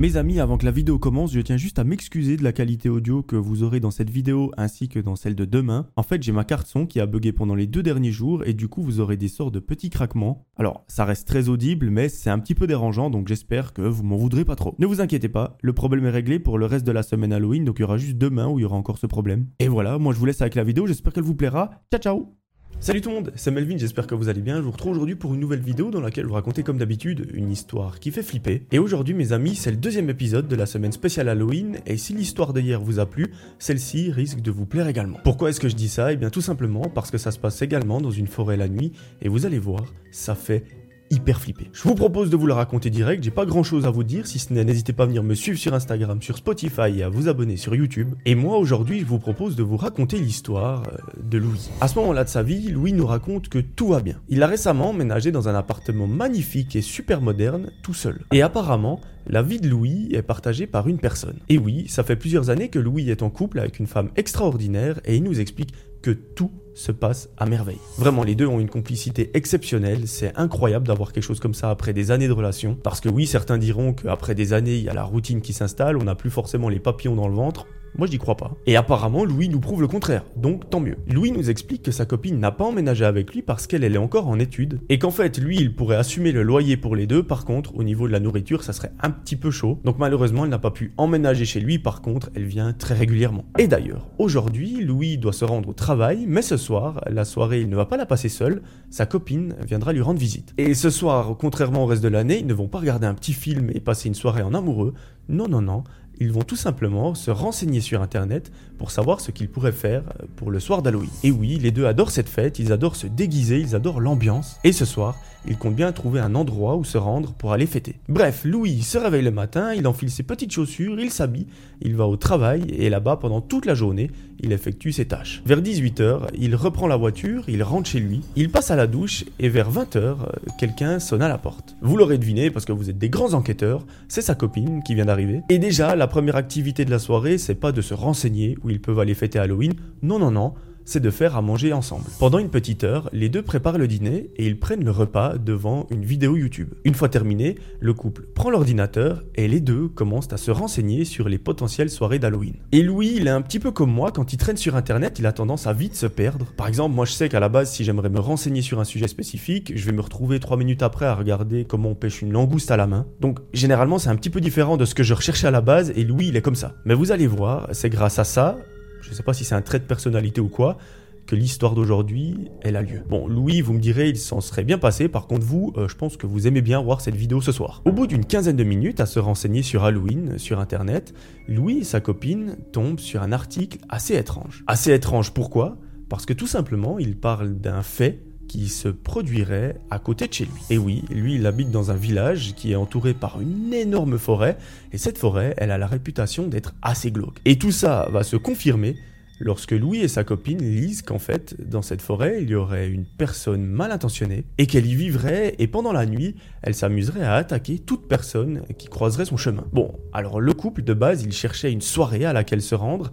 Mes amis, avant que la vidéo commence, je tiens juste à m'excuser de la qualité audio que vous aurez dans cette vidéo ainsi que dans celle de demain. En fait, j'ai ma carte son qui a bugué pendant les deux derniers jours et du coup, vous aurez des sortes de petits craquements. Alors, ça reste très audible, mais c'est un petit peu dérangeant, donc j'espère que vous m'en voudrez pas trop. Ne vous inquiétez pas, le problème est réglé pour le reste de la semaine Halloween, donc il y aura juste demain où il y aura encore ce problème. Et voilà, moi je vous laisse avec la vidéo, j'espère qu'elle vous plaira. Ciao ciao Salut tout le monde, c'est Melvin, j'espère que vous allez bien. Je vous retrouve aujourd'hui pour une nouvelle vidéo dans laquelle je vous raconter comme d'habitude une histoire qui fait flipper. Et aujourd'hui mes amis, c'est le deuxième épisode de la semaine spéciale Halloween et si l'histoire d'hier vous a plu, celle-ci risque de vous plaire également. Pourquoi est-ce que je dis ça? Eh bien tout simplement parce que ça se passe également dans une forêt la nuit et vous allez voir, ça fait hyper flippé. Je vous propose de vous le raconter direct, j'ai pas grand chose à vous dire, si ce n'est n'hésitez pas à venir me suivre sur Instagram, sur Spotify et à vous abonner sur YouTube. Et moi aujourd'hui je vous propose de vous raconter l'histoire euh, de Louis. À ce moment-là de sa vie, Louis nous raconte que tout va bien. Il a récemment emménagé dans un appartement magnifique et super moderne, tout seul. Et apparemment, la vie de Louis est partagée par une personne. Et oui, ça fait plusieurs années que Louis est en couple avec une femme extraordinaire et il nous explique que tout se passe à merveille. Vraiment, les deux ont une complicité exceptionnelle, c'est incroyable d'avoir quelque chose comme ça après des années de relation, parce que oui, certains diront qu'après des années, il y a la routine qui s'installe, on n'a plus forcément les papillons dans le ventre, moi, je n'y crois pas. Et apparemment, Louis nous prouve le contraire, donc tant mieux. Louis nous explique que sa copine n'a pas emménagé avec lui parce qu'elle est encore en études, et qu'en fait, lui, il pourrait assumer le loyer pour les deux, par contre, au niveau de la nourriture, ça serait un petit peu chaud, donc malheureusement, elle n'a pas pu emménager chez lui, par contre, elle vient très régulièrement. Et d'ailleurs, aujourd'hui, Louis doit se rendre au travail, mais ce soir, la soirée, il ne va pas la passer seul, sa copine viendra lui rendre visite. Et ce soir, contrairement au reste de l'année, ils ne vont pas regarder un petit film et passer une soirée en amoureux, non, non, non, ils vont tout simplement se renseigner sur Internet pour savoir ce qu'ils pourraient faire pour le soir d'Halloween. Et oui, les deux adorent cette fête, ils adorent se déguiser, ils adorent l'ambiance. Et ce soir, ils comptent bien trouver un endroit où se rendre pour aller fêter. Bref, Louis se réveille le matin, il enfile ses petites chaussures, il s'habille, il va au travail et là-bas pendant toute la journée, il effectue ses tâches. Vers 18h, il reprend la voiture, il rentre chez lui, il passe à la douche et vers 20h, quelqu'un sonne à la porte. Vous l'aurez deviné parce que vous êtes des grands enquêteurs, c'est sa copine qui vient d'arriver. Et déjà, la première activité de la soirée, c'est pas de se renseigner où ils peuvent aller fêter Halloween. Non, non, non c'est de faire à manger ensemble. Pendant une petite heure, les deux préparent le dîner et ils prennent le repas devant une vidéo YouTube. Une fois terminé, le couple prend l'ordinateur et les deux commencent à se renseigner sur les potentielles soirées d'Halloween. Et Louis, il est un petit peu comme moi, quand il traîne sur internet, il a tendance à vite se perdre. Par exemple, moi je sais qu'à la base, si j'aimerais me renseigner sur un sujet spécifique, je vais me retrouver trois minutes après à regarder comment on pêche une langouste à la main. Donc généralement, c'est un petit peu différent de ce que je recherchais à la base et Louis, il est comme ça. Mais vous allez voir, c'est grâce à ça je ne sais pas si c'est un trait de personnalité ou quoi, que l'histoire d'aujourd'hui, elle a lieu. Bon, Louis, vous me direz, il s'en serait bien passé, par contre vous, euh, je pense que vous aimez bien voir cette vidéo ce soir. Au bout d'une quinzaine de minutes à se renseigner sur Halloween, sur internet, Louis et sa copine tombent sur un article assez étrange. Assez étrange pourquoi? Parce que tout simplement, il parle d'un fait se produirait à côté de chez lui. Et oui, lui, il habite dans un village qui est entouré par une énorme forêt, et cette forêt, elle a la réputation d'être assez glauque. Et tout ça va se confirmer lorsque Louis et sa copine lisent qu'en fait, dans cette forêt, il y aurait une personne mal intentionnée, et qu'elle y vivrait, et pendant la nuit, elle s'amuserait à attaquer toute personne qui croiserait son chemin. Bon, alors le couple de base, il cherchait une soirée à laquelle se rendre,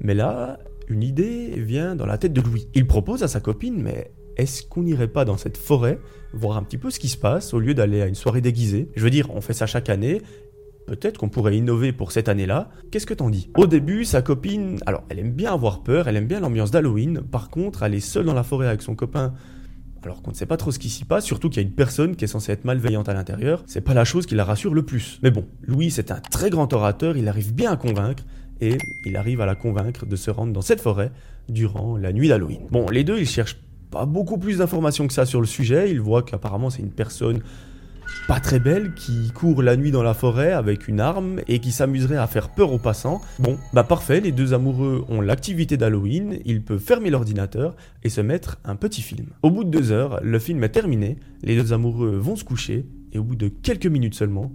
mais là, une idée vient dans la tête de Louis. Il propose à sa copine, mais est-ce qu'on n'irait pas dans cette forêt voir un petit peu ce qui se passe au lieu d'aller à une soirée déguisée? Je veux dire, on fait ça chaque année. Peut-être qu'on pourrait innover pour cette année-là. Qu'est-ce que t'en dis? Au début, sa copine, alors elle aime bien avoir peur, elle aime bien l'ambiance d'Halloween. Par contre, est seule dans la forêt avec son copain alors qu'on ne sait pas trop ce qui s'y passe, surtout qu'il y a une personne qui est censée être malveillante à l'intérieur, c'est pas la chose qui la rassure le plus. Mais bon, Louis c'est un très grand orateur, il arrive bien à convaincre, et il arrive à la convaincre de se rendre dans cette forêt durant la nuit d'Halloween. Bon, les deux ils cherchent pas beaucoup plus d'informations que ça sur le sujet. Il voit qu'apparemment c'est une personne pas très belle qui court la nuit dans la forêt avec une arme et qui s'amuserait à faire peur aux passants. Bon, bah parfait, les deux amoureux ont l'activité d'Halloween, ils peuvent fermer l'ordinateur et se mettre un petit film. Au bout de deux heures, le film est terminé, les deux amoureux vont se coucher et au bout de quelques minutes seulement,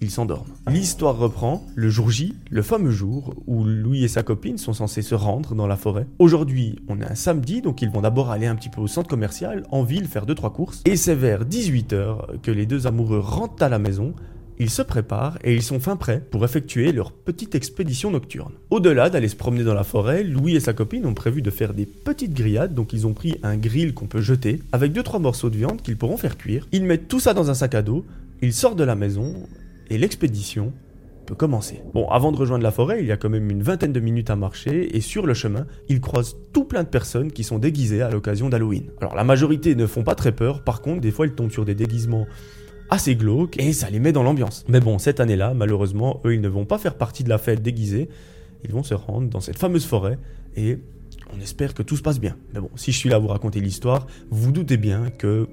il s'endorment. L'histoire reprend le jour J, le fameux jour où Louis et sa copine sont censés se rendre dans la forêt. Aujourd'hui, on est un samedi, donc ils vont d'abord aller un petit peu au centre commercial, en ville, faire 2-3 courses. Et c'est vers 18h que les deux amoureux rentrent à la maison ils se préparent et ils sont fin prêts pour effectuer leur petite expédition nocturne. Au-delà d'aller se promener dans la forêt, Louis et sa copine ont prévu de faire des petites grillades, donc ils ont pris un grill qu'on peut jeter, avec 2-3 morceaux de viande qu'ils pourront faire cuire. Ils mettent tout ça dans un sac à dos, ils sortent de la maison et l'expédition peut commencer. Bon, avant de rejoindre la forêt, il y a quand même une vingtaine de minutes à marcher et sur le chemin, il croise tout plein de personnes qui sont déguisées à l'occasion d'Halloween. Alors la majorité ne font pas très peur, par contre, des fois ils tombent sur des déguisements assez glauques et ça les met dans l'ambiance. Mais bon, cette année-là, malheureusement, eux, ils ne vont pas faire partie de la fête déguisée. Ils vont se rendre dans cette fameuse forêt et on espère que tout se passe bien. Mais bon, si je suis là à vous raconter l'histoire, vous doutez bien que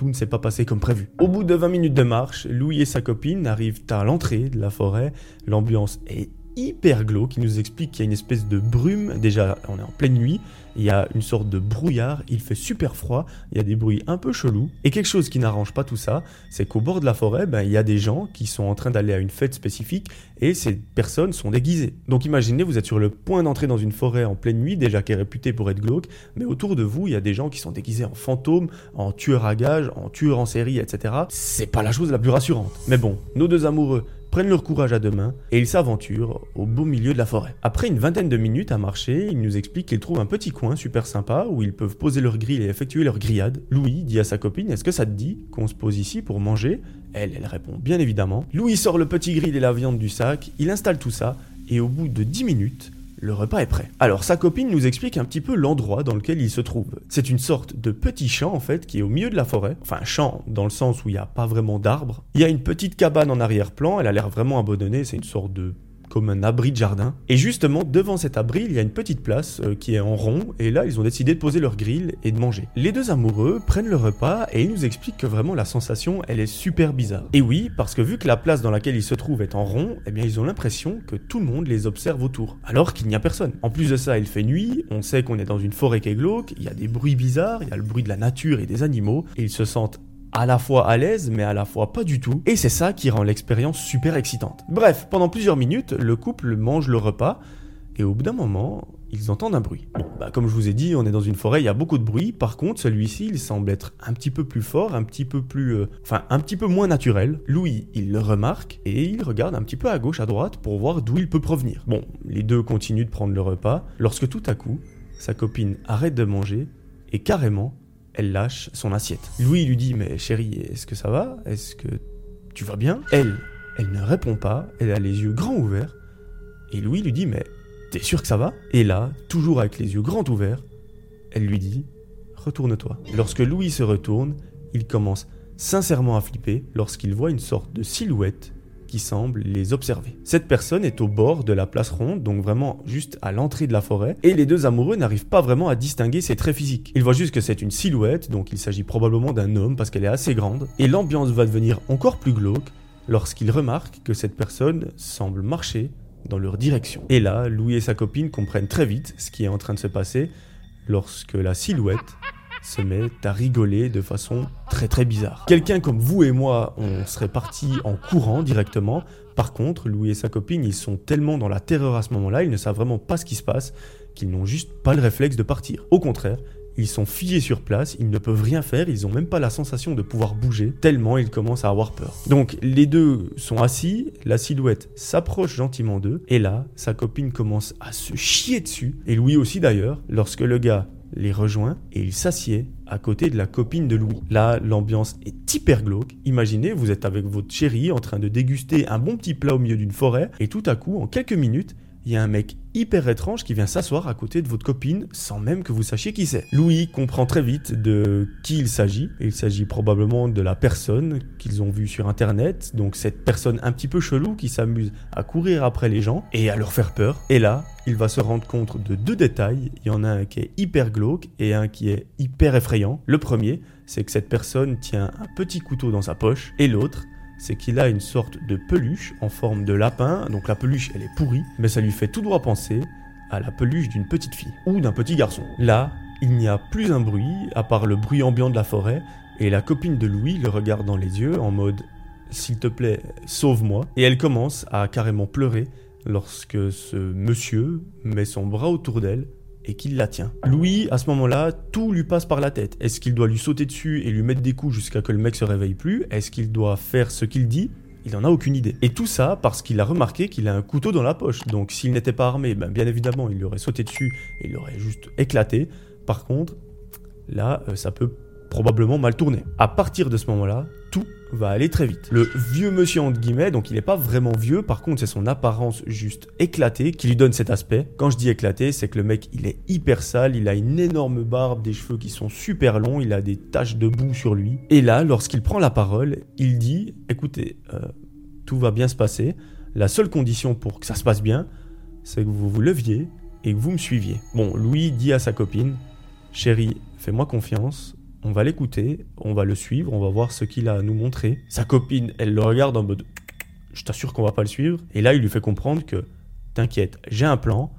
tout ne s'est pas passé comme prévu. Au bout de 20 minutes de marche, Louis et sa copine arrivent à l'entrée de la forêt. L'ambiance est hyper glauque, qui nous explique qu'il y a une espèce de brume. Déjà, on est en pleine nuit, il y a une sorte de brouillard, il fait super froid, il y a des bruits un peu chelous. Et quelque chose qui n'arrange pas tout ça, c'est qu'au bord de la forêt, ben, il y a des gens qui sont en train d'aller à une fête spécifique et ces personnes sont déguisées. Donc imaginez, vous êtes sur le point d'entrer dans une forêt en pleine nuit, déjà qui est réputée pour être glauque, mais autour de vous, il y a des gens qui sont déguisés en fantômes, en tueurs à gages, en tueurs en série, etc. C'est pas la chose la plus rassurante. Mais bon, nos deux amoureux prennent leur courage à deux mains et ils s'aventurent au beau milieu de la forêt. Après une vingtaine de minutes à marcher, ils nous expliquent qu'ils trouvent un petit coin super sympa où ils peuvent poser leur grille et effectuer leur grillade. Louis dit à sa copine Est-ce que ça te dit qu'on se pose ici pour manger? Elle, elle répond bien évidemment. Louis sort le petit grill et la viande du sac, il installe tout ça et au bout de 10 minutes, le repas est prêt. Alors sa copine nous explique un petit peu l'endroit dans lequel il se trouve. C'est une sorte de petit champ en fait qui est au milieu de la forêt. Enfin champ dans le sens où il n'y a pas vraiment d'arbres. Il y a une petite cabane en arrière-plan, elle a l'air vraiment abandonnée, c'est une sorte de comme un abri de jardin. Et justement, devant cet abri, il y a une petite place euh, qui est en rond, et là, ils ont décidé de poser leur grill et de manger. Les deux amoureux prennent le repas et ils nous expliquent que vraiment la sensation, elle est super bizarre. Et oui, parce que vu que la place dans laquelle ils se trouvent est en rond, eh bien, ils ont l'impression que tout le monde les observe autour, alors qu'il n'y a personne. En plus de ça, il fait nuit, on sait qu'on est dans une forêt qui est glauque, il y a des bruits bizarres, il y a le bruit de la nature et des animaux, et ils se sentent à la fois à l'aise, mais à la fois pas du tout. Et c'est ça qui rend l'expérience super excitante. Bref, pendant plusieurs minutes, le couple mange le repas, et au bout d'un moment, ils entendent un bruit. Bah comme je vous ai dit, on est dans une forêt, il y a beaucoup de bruit. Par contre, celui-ci, il semble être un petit peu plus fort, un petit peu plus, euh, enfin, un petit peu moins naturel. Louis, il le remarque et il regarde un petit peu à gauche, à droite pour voir d'où il peut provenir. Bon, les deux continuent de prendre le repas, lorsque tout à coup, sa copine arrête de manger et carrément, elle lâche son assiette. Louis lui dit Mais chérie, est-ce que ça va? Est-ce que tu vas bien? Elle, elle ne répond pas, elle a les yeux grands ouverts. Et Louis lui dit Mais t'es sûr que ça va? Et là, toujours avec les yeux grands ouverts, elle lui dit Retourne-toi. Lorsque Louis se retourne, il commence sincèrement à flipper lorsqu'il voit une sorte de silhouette qui semble les observer. Cette personne est au bord de la place ronde, donc vraiment juste à l'entrée de la forêt, et les deux amoureux n'arrivent pas vraiment à distinguer ses traits physiques. Ils voient juste que c'est une silhouette, donc il s'agit probablement d'un homme parce qu'elle est assez grande, et l'ambiance va devenir encore plus glauque lorsqu'ils remarquent que cette personne semble marcher dans leur direction. Et là, Louis et sa copine comprennent très vite ce qui est en train de se passer lorsque la silhouette se met à rigoler de façon très très bizarre. Quelqu'un comme vous et moi, on serait parti en courant directement. Par contre, Louis et sa copine, ils sont tellement dans la terreur à ce moment-là, ils ne savent vraiment pas ce qui se passe, qu'ils n'ont juste pas le réflexe de partir. Au contraire, ils sont figés sur place, ils ne peuvent rien faire, ils n'ont même pas la sensation de pouvoir bouger, tellement ils commencent à avoir peur. Donc les deux sont assis, la silhouette s'approche gentiment d'eux, et là, sa copine commence à se chier dessus, et Louis aussi d'ailleurs, lorsque le gars les rejoint et il s'assied à côté de la copine de Louis. Là, l'ambiance est hyper glauque. Imaginez, vous êtes avec votre chérie en train de déguster un bon petit plat au milieu d'une forêt et tout à coup, en quelques minutes, il y a un mec hyper étrange qui vient s'asseoir à côté de votre copine sans même que vous sachiez qui c'est. Louis comprend très vite de qui il s'agit. Il s'agit probablement de la personne qu'ils ont vue sur internet, donc cette personne un petit peu chelou qui s'amuse à courir après les gens et à leur faire peur. Et là, il va se rendre compte de deux détails. Il y en a un qui est hyper glauque et un qui est hyper effrayant. Le premier, c'est que cette personne tient un petit couteau dans sa poche et l'autre, c'est qu'il a une sorte de peluche en forme de lapin. Donc la peluche, elle est pourrie, mais ça lui fait tout droit penser à la peluche d'une petite fille ou d'un petit garçon. Là, il n'y a plus un bruit, à part le bruit ambiant de la forêt, et la copine de Louis le regarde dans les yeux en mode S'il te plaît, sauve-moi. Et elle commence à carrément pleurer lorsque ce monsieur met son bras autour d'elle et qu'il la tient. Louis, à ce moment-là, tout lui passe par la tête. Est-ce qu'il doit lui sauter dessus et lui mettre des coups jusqu'à que le mec se réveille plus? Est-ce qu'il doit faire ce qu'il dit? Il n'en a aucune idée. Et tout ça parce qu'il a remarqué qu'il a un couteau dans la poche. Donc s'il n'était pas armé, ben, bien évidemment, il lui aurait sauté dessus et il l'aurait juste éclaté. Par contre, là, euh, ça peut probablement mal tourné. À partir de ce moment-là, tout va aller très vite. Le vieux monsieur entre guillemets, donc il n'est pas vraiment vieux, par contre c'est son apparence juste éclatée qui lui donne cet aspect. Quand je dis éclaté, c'est que le mec il est hyper sale, il a une énorme barbe, des cheveux qui sont super longs, il a des taches de boue sur lui. Et là, lorsqu'il prend la parole, il dit, écoutez, euh, tout va bien se passer. La seule condition pour que ça se passe bien, c'est que vous vous leviez et que vous me suiviez. Bon, Louis dit à sa copine, chérie, fais-moi confiance, on va l'écouter, on va le suivre, on va voir ce qu'il a à nous montrer. Sa copine, elle le regarde en mode je t'assure qu'on va pas le suivre. Et là, il lui fait comprendre que t'inquiète, j'ai un plan,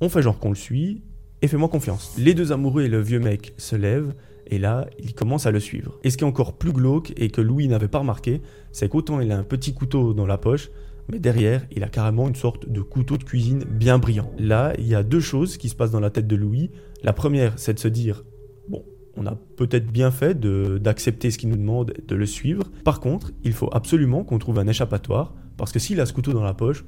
on fait genre qu'on le suit et fais-moi confiance. Les deux amoureux et le vieux mec se lèvent et là, ils commencent à le suivre. Et ce qui est encore plus glauque et que Louis n'avait pas remarqué, c'est qu'autant il a un petit couteau dans la poche, mais derrière, il a carrément une sorte de couteau de cuisine bien brillant. Là, il y a deux choses qui se passent dans la tête de Louis. La première, c'est de se dire on a peut-être bien fait d'accepter ce qu'il nous demande, de le suivre. Par contre, il faut absolument qu'on trouve un échappatoire, parce que s'il a ce couteau dans la poche,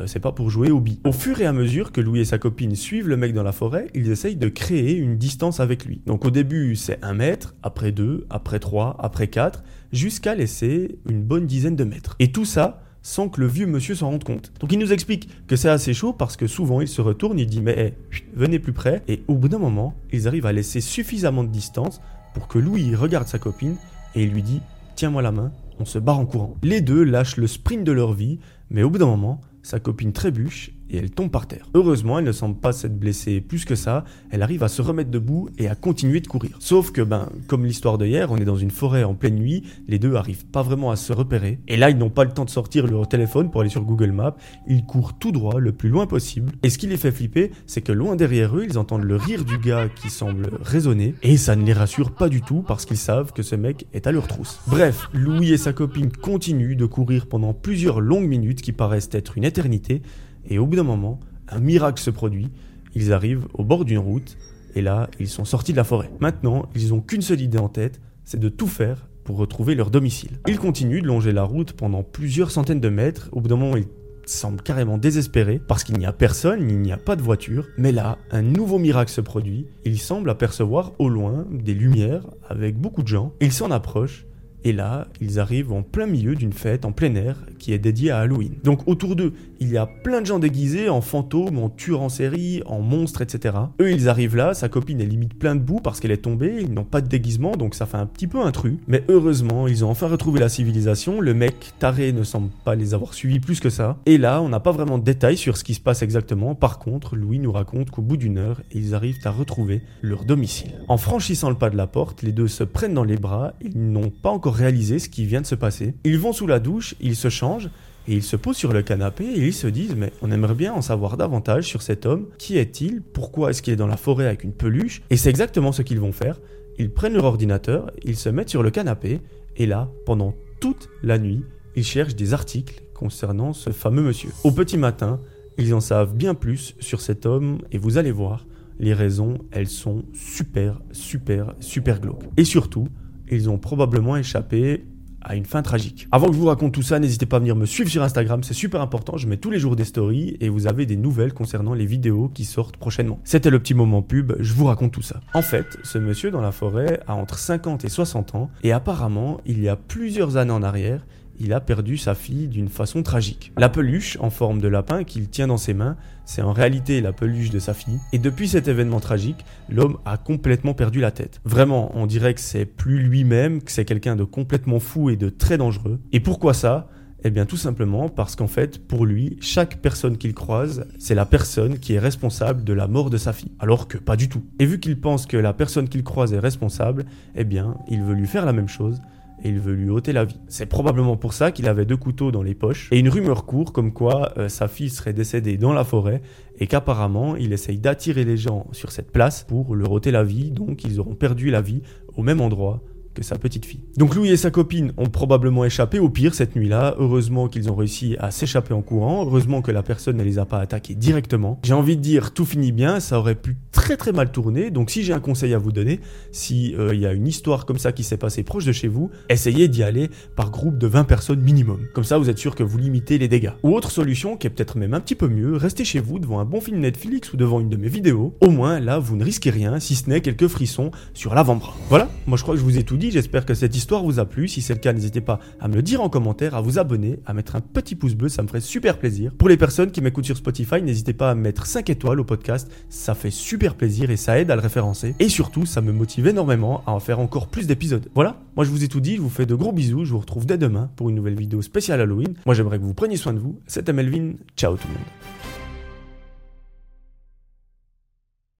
euh, c'est pas pour jouer au bi. Au fur et à mesure que Louis et sa copine suivent le mec dans la forêt, ils essayent de créer une distance avec lui. Donc au début, c'est un mètre, après deux, après trois, après quatre, jusqu'à laisser une bonne dizaine de mètres. Et tout ça sans que le vieux monsieur s'en rende compte. Donc il nous explique que c'est assez chaud parce que souvent il se retourne, il dit mais venez plus près et au bout d'un moment, ils arrivent à laisser suffisamment de distance pour que Louis regarde sa copine et il lui dit tiens-moi la main, on se barre en courant. Les deux lâchent le sprint de leur vie, mais au bout d'un moment, sa copine trébuche et elle tombe par terre. Heureusement, elle ne semble pas s'être blessée plus que ça, elle arrive à se remettre debout et à continuer de courir. Sauf que, ben, comme l'histoire de hier, on est dans une forêt en pleine nuit, les deux arrivent pas vraiment à se repérer, et là ils n'ont pas le temps de sortir leur téléphone pour aller sur Google Maps, ils courent tout droit le plus loin possible, et ce qui les fait flipper, c'est que loin derrière eux, ils entendent le rire du gars qui semble résonner, et ça ne les rassure pas du tout parce qu'ils savent que ce mec est à leur trousse. Bref, Louis et sa copine continuent de courir pendant plusieurs longues minutes qui paraissent être une éternité, et au bout d'un moment, un miracle se produit. Ils arrivent au bord d'une route et là, ils sont sortis de la forêt. Maintenant, ils n'ont qu'une seule idée en tête, c'est de tout faire pour retrouver leur domicile. Ils continuent de longer la route pendant plusieurs centaines de mètres. Au bout d'un moment, ils semblent carrément désespérés parce qu'il n'y a personne, il n'y a pas de voiture. Mais là, un nouveau miracle se produit. Ils semblent apercevoir au loin des lumières avec beaucoup de gens. Ils s'en approchent et là, ils arrivent en plein milieu d'une fête en plein air qui est dédiée à Halloween. Donc autour d'eux, il y a plein de gens déguisés en fantômes, en tueurs en série, en monstres, etc. Eux, ils arrivent là, sa copine est limite plein de boue parce qu'elle est tombée, ils n'ont pas de déguisement, donc ça fait un petit peu intrus. Mais heureusement, ils ont enfin retrouvé la civilisation, le mec taré ne semble pas les avoir suivis plus que ça. Et là, on n'a pas vraiment de détails sur ce qui se passe exactement. Par contre, Louis nous raconte qu'au bout d'une heure, ils arrivent à retrouver leur domicile. En franchissant le pas de la porte, les deux se prennent dans les bras, ils n'ont pas encore réaliser ce qui vient de se passer. Ils vont sous la douche, ils se changent, et ils se posent sur le canapé et ils se disent mais on aimerait bien en savoir davantage sur cet homme. Qui est-il? Pourquoi est-ce qu'il est dans la forêt avec une peluche? Et c'est exactement ce qu'ils vont faire. Ils prennent leur ordinateur, ils se mettent sur le canapé et là, pendant toute la nuit, ils cherchent des articles concernant ce fameux monsieur. Au petit matin, ils en savent bien plus sur cet homme et vous allez voir, les raisons, elles sont super, super, super glauques. Et surtout, ils ont probablement échappé à une fin tragique. Avant que je vous raconte tout ça, n'hésitez pas à venir me suivre sur Instagram, c'est super important, je mets tous les jours des stories et vous avez des nouvelles concernant les vidéos qui sortent prochainement. C'était le petit moment pub, je vous raconte tout ça. En fait, ce monsieur dans la forêt a entre 50 et 60 ans et apparemment, il y a plusieurs années en arrière, il a perdu sa fille d'une façon tragique. La peluche, en forme de lapin qu'il tient dans ses mains, c'est en réalité la peluche de sa fille. Et depuis cet événement tragique, l'homme a complètement perdu la tête. Vraiment, on dirait que c'est plus lui-même, que c'est quelqu'un de complètement fou et de très dangereux. Et pourquoi ça? Eh bien tout simplement parce qu'en fait, pour lui, chaque personne qu'il croise, c'est la personne qui est responsable de la mort de sa fille. Alors que pas du tout. Et vu qu'il pense que la personne qu'il croise est responsable, eh bien, il veut lui faire la même chose et il veut lui ôter la vie. C'est probablement pour ça qu'il avait deux couteaux dans les poches et une rumeur court comme quoi euh, sa fille serait décédée dans la forêt et qu'apparemment il essaye d'attirer les gens sur cette place pour leur ôter la vie, donc ils auront perdu la vie au même endroit que sa petite fille. Donc Louis et sa copine ont probablement échappé au pire cette nuit-là. Heureusement qu'ils ont réussi à s'échapper en courant. Heureusement que la personne ne les a pas attaqués directement. J'ai envie de dire tout finit bien, ça aurait pu très très mal tourner. Donc si j'ai un conseil à vous donner, si euh, il y a une histoire comme ça qui s'est passée proche de chez vous, essayez d'y aller par groupe de 20 personnes minimum. Comme ça vous êtes sûr que vous limitez les dégâts. Ou autre solution qui est peut-être même un petit peu mieux, restez chez vous devant un bon film Netflix ou devant une de mes vidéos. Au moins là vous ne risquez rien si ce n'est quelques frissons sur l'avant-bras. Voilà, moi je crois que je vous ai tout j'espère que cette histoire vous a plu. Si c'est le cas, n'hésitez pas à me le dire en commentaire, à vous abonner, à mettre un petit pouce bleu, ça me ferait super plaisir. Pour les personnes qui m'écoutent sur Spotify, n'hésitez pas à mettre 5 étoiles au podcast, ça fait super plaisir et ça aide à le référencer. Et surtout, ça me motive énormément à en faire encore plus d'épisodes. Voilà, moi je vous ai tout dit, je vous fais de gros bisous, je vous retrouve dès demain pour une nouvelle vidéo spéciale Halloween. Moi j'aimerais que vous preniez soin de vous. C'était Melvin, ciao tout le monde.